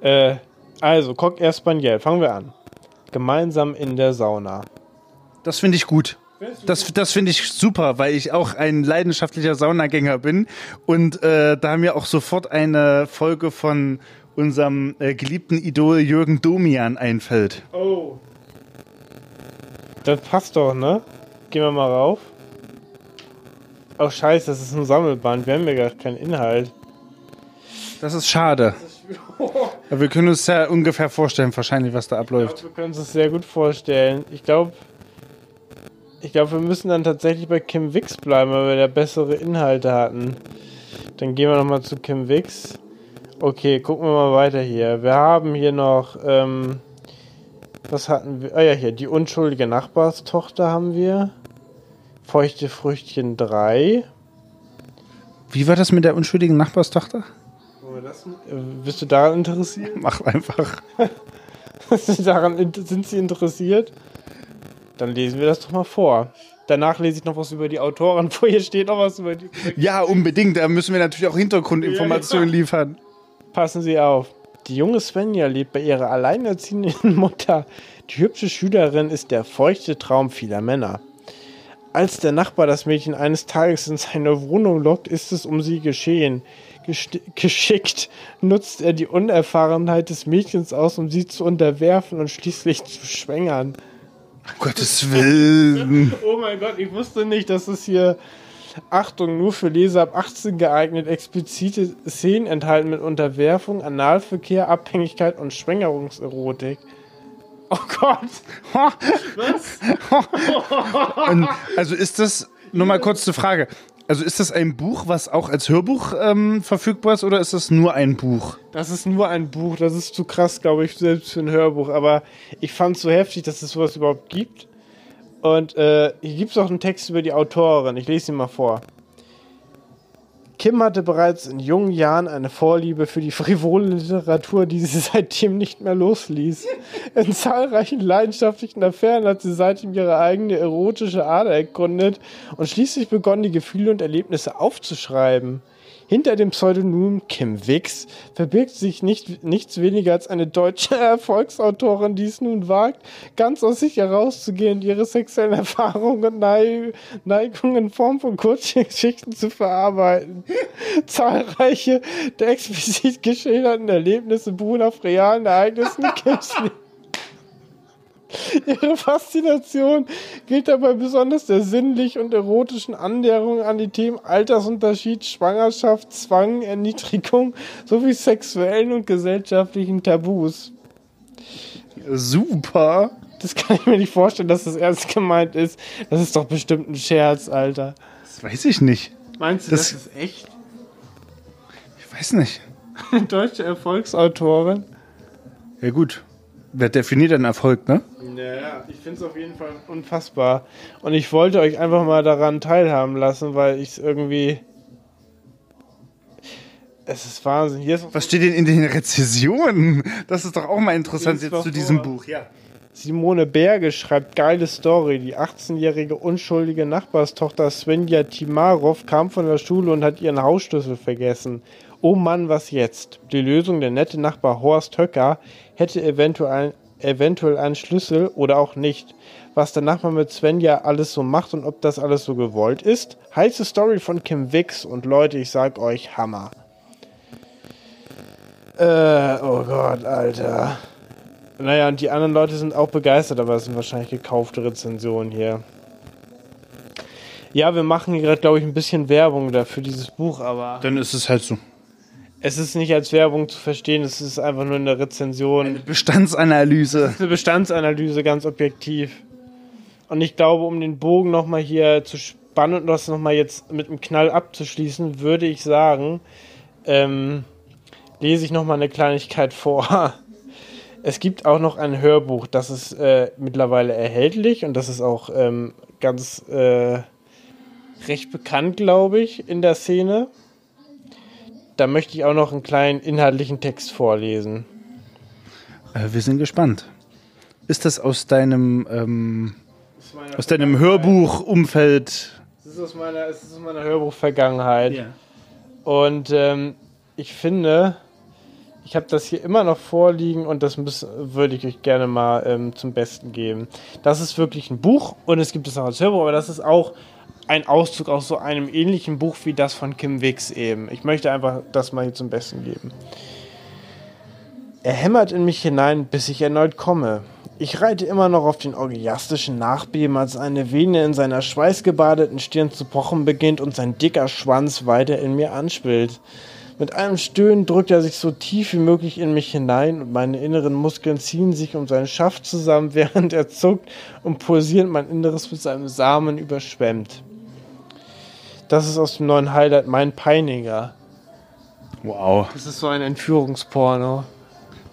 Äh, also, Coq Air Spaniel. Fangen wir an. Gemeinsam in der Sauna. Das finde ich gut. Das, das finde ich super, weil ich auch ein leidenschaftlicher Saunagänger bin und äh, da mir auch sofort eine Folge von unserem äh, geliebten Idol Jürgen Domian einfällt. Oh. Das passt doch, ne? Gehen wir mal rauf. Oh, scheiße, das ist ein Sammelband. Wir haben ja gar keinen Inhalt. Das ist schade. [laughs] Aber wir können uns ja ungefähr vorstellen, wahrscheinlich, was da abläuft. glaub, wir können uns das sehr gut vorstellen. Ich glaube, ich glaube, wir müssen dann tatsächlich bei Kim Wix bleiben, weil wir da bessere Inhalte hatten. Dann gehen wir nochmal zu Kim Wix. Okay, gucken wir mal weiter hier. Wir haben hier noch, ähm, was hatten wir? Ah ja, hier, die unschuldige Nachbarstochter haben wir. Feuchte Früchtchen 3. Wie war das mit der unschuldigen Nachbarstochter? Äh, Bist du daran interessiert? Mach einfach. [laughs] daran in- sind Sie interessiert? Dann lesen wir das doch mal vor. Danach lese ich noch was über die Autoren vor. Hier steht noch was über die. Ja, unbedingt. Da müssen wir natürlich auch Hintergrundinformationen Ja, ja. liefern. Passen Sie auf. Die junge Svenja lebt bei ihrer alleinerziehenden [laughs] Mutter. Die hübsche Schülerin ist der feuchte Traum vieler Männer. Als der Nachbar das Mädchen eines Tages in seine Wohnung lockt, ist es um sie geschehen. Geschickt nutzt er die Unerfahrenheit des Mädchens aus, um sie zu unterwerfen und schließlich zu schwängern. Um Gottes Willen. Oh mein Gott, ich wusste nicht, dass es hier, Achtung, nur für Leser ab 18 geeignet, explizite Szenen enthalten mit Unterwerfung, Analverkehr, Abhängigkeit und Schwängerungserotik. Oh Gott. [laughs] Und, also ist das, nur mal kurz eine Frage. Also ist das ein Buch, was auch als Hörbuch ähm, verfügbar ist oder ist das nur ein Buch? Das ist nur ein Buch, das ist zu krass, glaube ich, selbst für ein Hörbuch. Aber ich fand es so heftig, dass es sowas überhaupt gibt. Und äh, hier gibt es auch einen Text über die Autorin. Ich lese ihn mal vor. Kim hatte bereits in jungen Jahren eine Vorliebe für die frivole Literatur, die sie [laughs] seitdem nicht mehr losließ. In zahlreichen leidenschaftlichen Affären hat sie seitdem ihre eigene erotische Ader erkundet und schließlich begonnen, die Gefühle und Erlebnisse aufzuschreiben. Hinter dem Pseudonym Kim Wix verbirgt sich nicht, nichts weniger als eine deutsche [laughs] Erfolgsautorin, die es nun wagt, ganz aus sich herauszugehen und ihre sexuellen Erfahrungen und Nei- Neigungen in Form von Kurzgeschichten zu verarbeiten. [laughs] Zahlreiche der explizit geschilderten Erlebnisse beruhen auf realen Ereignissen [laughs] Kims Leben. [laughs] Ihre Faszination gilt dabei besonders der sinnlich und erotischen Annäherung an die Themen Altersunterschied, Schwangerschaft, Zwang, Erniedrigung sowie sexuellen und gesellschaftlichen Tabus. Super. Das kann ich mir nicht vorstellen, dass das ernst gemeint ist. Das ist doch bestimmt ein Scherz, Alter. Das weiß ich nicht. Meinst du, Das- das, ist echt? Ich weiß nicht. [laughs] Deutsche Erfolgsautorin? Ja gut. Wer definiert einen Erfolg, ne? Naja, ich finde es auf jeden Fall unfassbar. Und ich wollte euch einfach mal daran teilhaben lassen, weil ich es irgendwie. Es ist Wahnsinn. Hier ist Was steht denn in den Rezessionen? Das ist doch auch mal interessant jetzt zu diesem vor. Buch. Ja. Simone Berge schreibt geile Story. Die 18-jährige unschuldige Nachbarstochter Svenja Timarov kam von der Schule und hat ihren Hausschlüssel vergessen. Oh Mann, was jetzt? Die Lösung, der nette Nachbar Horst Höcker hätte eventuell, eventuell einen Schlüssel oder auch nicht. Was der Nachbar mit Svenja alles so macht und ob das alles so gewollt ist. Heiße Story von Kim Wix und Leute, ich sag euch, Hammer. Äh, oh Gott, Alter. Naja, und die anderen Leute sind auch begeistert, aber es sind wahrscheinlich gekaufte Rezensionen hier. Ja, wir machen hier gerade, glaube ich, ein bisschen Werbung da für dieses Buch, aber Dann ist es halt so. Es ist nicht als Werbung zu verstehen, es ist einfach nur eine Rezension. Bestandsanalyse. eine Bestandsanalyse ganz objektiv. Und ich glaube, um den Bogen nochmal hier zu spannen und das nochmal jetzt mit einem Knall abzuschließen, würde ich sagen, ähm, lese ich nochmal eine Kleinigkeit vor. [laughs] Es gibt auch noch ein Hörbuch, das ist äh, mittlerweile erhältlich und das ist auch ähm, ganz äh, recht bekannt, glaube ich, in der Szene. Da möchte ich auch noch einen kleinen inhaltlichen Text vorlesen. Äh, wir sind gespannt. Ist das aus deinem, ähm, aus deinem Hörbuchumfeld? Es ist aus meiner, es ist aus meiner Hörbuch-Vergangenheit. Und ähm, ich finde, ich habe das hier immer noch vorliegen und das würde ich euch gerne mal ähm, zum Besten geben. Das ist wirklich ein Buch und es gibt es auch als Hörbuch, aber das ist auch ein Auszug aus so einem ähnlichen Buch wie das von Kim Wix eben. Ich möchte einfach das mal hier zum Besten geben. Er hämmert in mich hinein, bis ich erneut komme. Ich reite immer noch auf den orgiastischen Nachbeben, als eine Vene in seiner schweißgebadeten Stirn zu pochen beginnt und sein dicker Schwanz weiter in mir anschwillt. Mit einem Stöhnen drückt er sich so tief wie möglich in mich hinein und meine inneren Muskeln ziehen sich um seinen Schaft zusammen, [laughs] während er zuckt und pulsierend mein Inneres mit seinem Samen überschwemmt. Das ist aus dem neuen Highlight mein Peiniger. Wow. Das ist so ein Entführungsporno.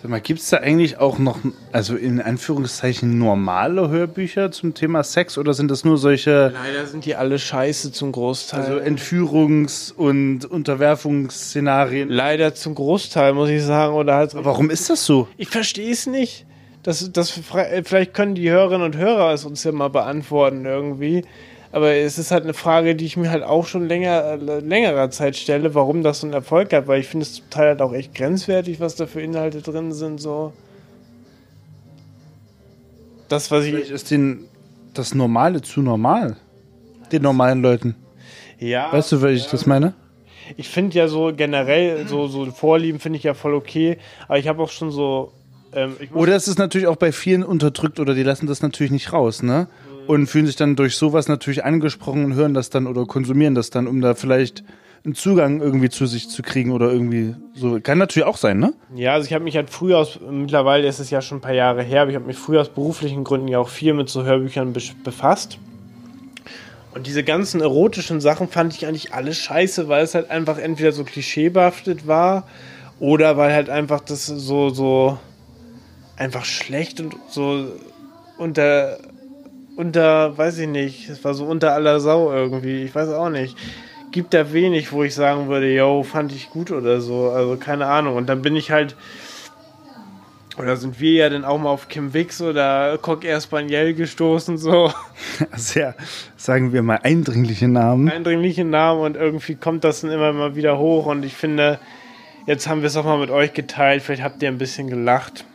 Sag mal, gibt es da eigentlich auch noch, also in Anführungszeichen, normale Hörbücher zum Thema Sex oder sind das nur solche Leider sind die alle scheiße zum Großteil. also Entführungs- und Unterwerfungsszenarien? Leider zum Großteil, muss ich sagen. Oder halt Warum ist das so? Ich verstehe es nicht. Das, das, vielleicht können die Hörerinnen und Hörer es uns ja mal beantworten irgendwie. Aber es ist halt eine Frage, die ich mir halt auch schon länger, äh, längerer Zeit stelle, warum das so einen Erfolg hat, weil ich finde es zum Teil halt auch echt grenzwertig, was da für Inhalte drin sind, so. Das, was Vielleicht ich. ist den, das Normale zu normal. Den normalen Leuten. Ja. Weißt du, wie ich das meine? Ich finde ja so generell, so, so Vorlieben finde ich ja voll okay, aber ich habe auch schon so. Ähm, Oder es ist natürlich auch bei vielen unterdrückt oder die lassen das natürlich nicht raus, ne? Und fühlen sich dann durch sowas natürlich angesprochen und hören das dann oder konsumieren das dann, um da vielleicht einen Zugang irgendwie zu sich zu kriegen oder irgendwie so. Kann natürlich auch sein, ne? Ja, also ich habe mich halt früher aus, mittlerweile ist es ja schon ein paar Jahre her, aber ich habe mich früher aus beruflichen Gründen ja auch viel mit so Hörbüchern besch- befasst. Und diese ganzen erotischen Sachen fand ich eigentlich alle scheiße, weil es halt einfach entweder so klischeebehaftet war oder weil halt einfach das so, so einfach schlecht und so unter, unter, weiß ich nicht, es war so unter aller Sau irgendwie, ich weiß auch nicht. Gibt da wenig, wo ich sagen würde, yo, fand ich gut oder so, also keine Ahnung. Und dann bin ich halt, oder sind wir ja dann auch mal auf Kim Wix oder Coq Espaniel gestoßen, so [laughs] Sehr, sagen wir mal, eindringliche Namen. eindringliche Namen und irgendwie kommt das dann immer mal wieder hoch und ich finde, jetzt haben wir es auch mal mit euch geteilt, vielleicht habt ihr ein bisschen gelacht.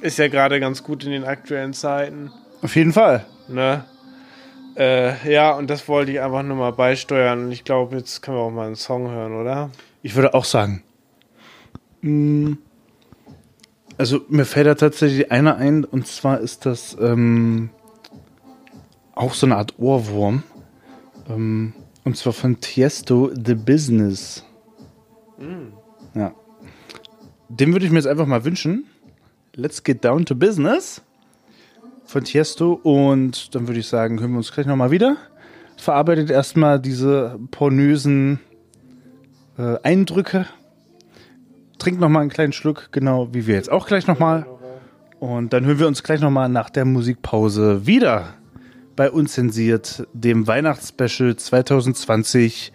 Ist ja gerade ganz gut in den aktuellen Zeiten, Auf jeden Fall. Ne? Äh, ja, und das wollte ich einfach nur mal beisteuern und ich glaube, jetzt können wir auch mal einen Song hören, oder? Ich würde auch sagen. mm, Also mir fällt da tatsächlich einer ein, und zwar ist das ähm, auch so eine Art Ohrwurm. Ähm, und zwar von Tiesto The Business. Ja. Den würde ich mir jetzt einfach mal wünschen. Let's get down to business von Tiesto. Und dann würde ich sagen, hören wir uns gleich nochmal wieder. Verarbeitet erstmal diese pornösen äh, Eindrücke. Trinkt noch mal einen kleinen Schluck, genau wie wir jetzt auch gleich noch mal. Und dann hören wir uns gleich noch mal nach der Musikpause wieder bei Unzensiert, dem Weihnachtsspecial 2020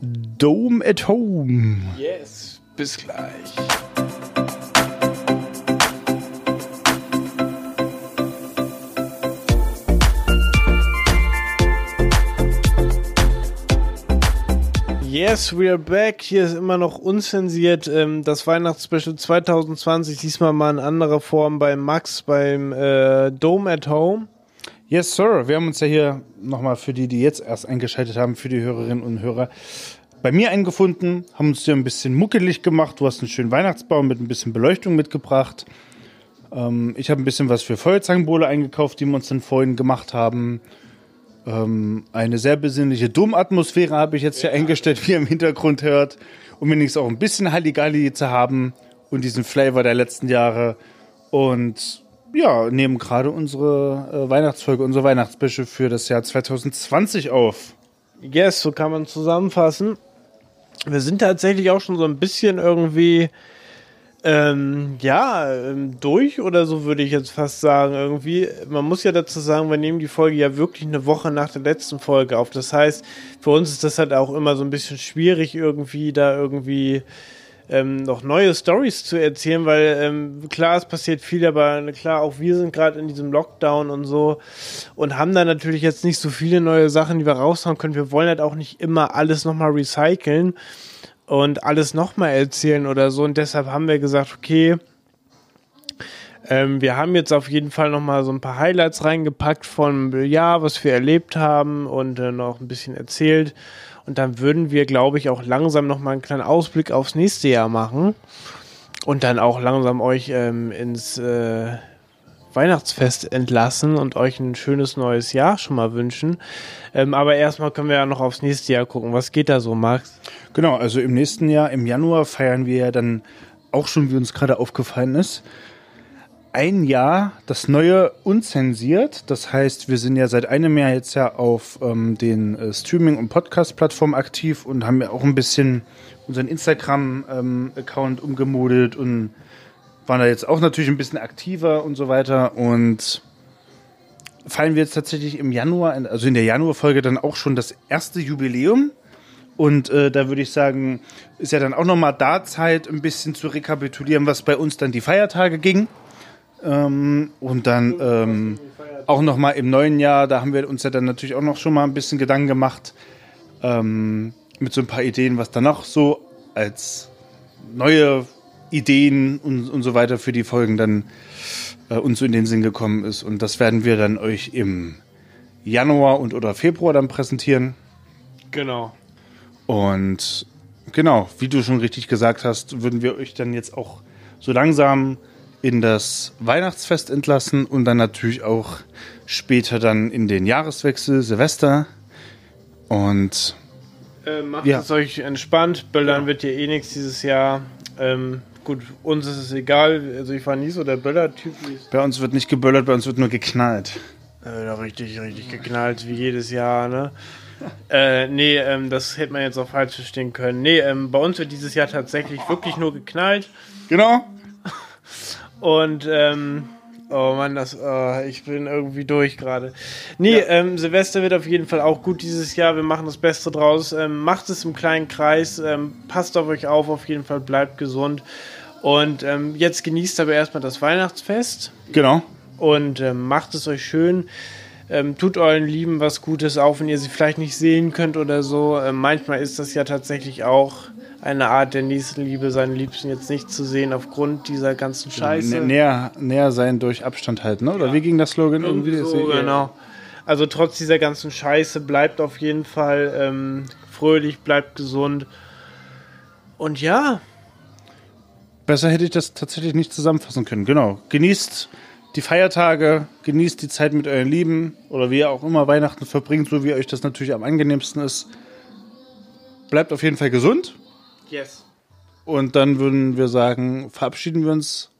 Dome at Home. Yes, bis gleich. Yes, we are back. Hier ist immer noch unzensiert ähm, das Weihnachtsspecial 2020. Diesmal mal in anderer Form bei Max beim äh, Dome at Home. Yes, Sir. Wir haben uns ja hier nochmal für die, die jetzt erst eingeschaltet haben, für die Hörerinnen und Hörer, bei mir eingefunden, haben uns hier ein bisschen muckelig gemacht. Du hast einen schönen Weihnachtsbaum mit ein bisschen Beleuchtung mitgebracht. Ähm, ich habe ein bisschen was für Feuerzangenbowle eingekauft, die wir uns dann vorhin gemacht haben. Ähm, eine sehr besinnliche Domatmosphäre habe ich jetzt hier eingestellt, wie ihr im Hintergrund hört. Um wenigstens auch ein bisschen Halligalli zu haben und diesen Flavor der letzten Jahre. Und ja, nehmen gerade unsere äh, Weihnachtsfolge, unsere Weihnachtsbische für das Jahr 2020 auf. Yes, so kann man zusammenfassen. Wir sind tatsächlich auch schon so ein bisschen irgendwie ähm, ja, ähm, durch oder so würde ich jetzt fast sagen. Irgendwie, man muss ja dazu sagen, wir nehmen die Folge ja wirklich eine Woche nach der letzten Folge auf. Das heißt, für uns ist das halt auch immer so ein bisschen schwierig, irgendwie da irgendwie ähm, noch neue Stories zu erzählen, weil ähm, klar, es passiert viel, aber klar, auch wir sind gerade in diesem Lockdown und so und haben da natürlich jetzt nicht so viele neue Sachen, die wir raushauen können. Wir wollen halt auch nicht immer alles nochmal recyceln und alles nochmal erzählen oder so. Und deshalb haben wir gesagt, okay, ähm, wir haben jetzt auf jeden Fall nochmal so ein paar Highlights reingepackt von Jahr, was wir erlebt haben und äh, noch ein bisschen erzählt. Und dann würden wir, glaube ich, auch langsam nochmal einen kleinen Ausblick aufs nächste Jahr machen. Und dann auch langsam euch ähm, ins äh, Weihnachtsfest entlassen und euch ein schönes neues Jahr schon mal wünschen. Ähm, aber erstmal können wir ja noch aufs nächste Jahr gucken. Was geht da so, Max? Genau, also im nächsten Jahr, im Januar, feiern wir ja dann auch schon, wie uns gerade aufgefallen ist, ein Jahr das neue unzensiert. Das heißt, wir sind ja seit einem Jahr jetzt ja auf ähm, den äh, Streaming- und Podcast-Plattformen aktiv und haben ja auch ein bisschen unseren Instagram-Account ähm, umgemodelt und waren da jetzt auch natürlich ein bisschen aktiver und so weiter. Und feiern wir jetzt tatsächlich im Januar, also in der Januarfolge dann auch schon das erste Jubiläum. Und äh, da würde ich sagen, ist ja dann auch nochmal da Zeit, ein bisschen zu rekapitulieren, was bei uns dann die Feiertage ging. Ähm, und dann ähm, auch nochmal im neuen Jahr, da haben wir uns ja dann natürlich auch noch schon mal ein bisschen Gedanken gemacht, ähm, mit so ein paar Ideen, was dann noch so als neue Ideen und, und so weiter für die Folgen dann äh, uns so in den Sinn gekommen ist. Und das werden wir dann euch im Januar und oder Februar dann präsentieren. Genau. Und genau, wie du schon richtig gesagt hast, würden wir euch dann jetzt auch so langsam in das Weihnachtsfest entlassen und dann natürlich auch später dann in den Jahreswechsel, Silvester. Und äh, macht Ja. es euch entspannt. Böllern wird ja eh nichts dieses Jahr. Ähm, gut, uns ist es egal. Also ich war nie so der Böller-Typ. bei uns wird nicht geböllert, bei uns wird nur geknallt. Da richtig, richtig geknallt, wie jedes Jahr, ne? [laughs] äh, nee, ähm, das hätte man jetzt auch falsch verstehen können. Nee, ähm, bei uns wird dieses Jahr tatsächlich wirklich nur geknallt. Genau. Und, ähm, oh Mann, das, äh, ich bin irgendwie durch gerade. Nee, ähm, Silvester wird auf jeden Fall auch gut dieses Jahr. Wir machen das Beste draus. Ähm, macht es im kleinen Kreis. Ähm, passt auf euch auf, auf jeden Fall. Bleibt gesund. Und ähm, jetzt genießt aber erstmal das Weihnachtsfest Genau. und ähm, macht es euch schön. Ähm, tut euren Lieben was Gutes, auch wenn ihr sie vielleicht nicht sehen könnt oder so. Manchmal ist das ja tatsächlich auch eine Art der Nächstenliebe, seinen Liebsten jetzt nicht zu sehen aufgrund dieser ganzen Scheiße. Nä- Näher, näher sein durch Abstand halten, ne? Oder wie ging das Slogan irgendwie? so, genau. Also trotz dieser ganzen Scheiße bleibt auf jeden Fall ähm, fröhlich, bleibt gesund. Und ja, Besser hätte ich das tatsächlich nicht zusammenfassen können. Genau. Genießt die Feiertage, genießt die Zeit mit euren Lieben oder wie ihr auch immer Weihnachten verbringt, so wie euch das natürlich am angenehmsten ist. Bleibt auf jeden Fall gesund. Yes. Und dann würden wir sagen, verabschieden wir uns,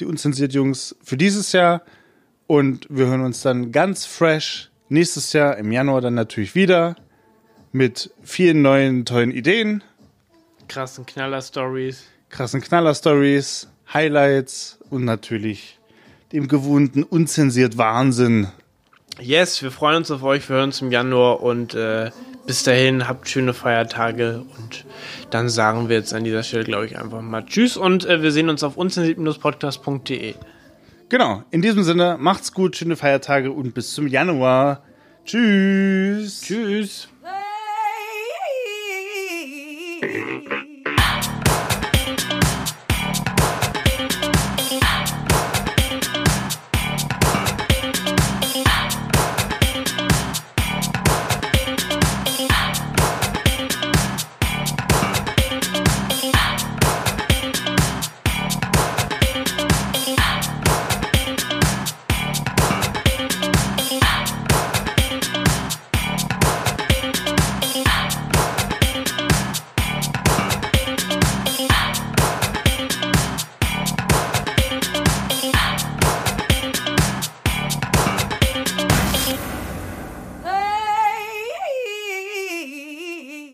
die unzensiert Jungs, für dieses Jahr. Und wir hören uns dann ganz fresh nächstes Jahr im Januar dann natürlich wieder mit vielen neuen tollen Ideen, Krassen Knaller-Stories. krassen Knaller-Stories, Highlights und natürlich dem gewohnten unzensiert Wahnsinn. Yes, wir freuen uns auf euch. Wir hören uns im Januar und äh, bis dahin habt schöne Feiertage und dann sagen wir jetzt an dieser Stelle, glaube ich, einfach mal Tschüss und äh, wir sehen uns auf unzensiert-podcast.de. Genau, in diesem Sinne, macht's gut, schöne Feiertage und bis zum Januar. Tschüss. Tschüss.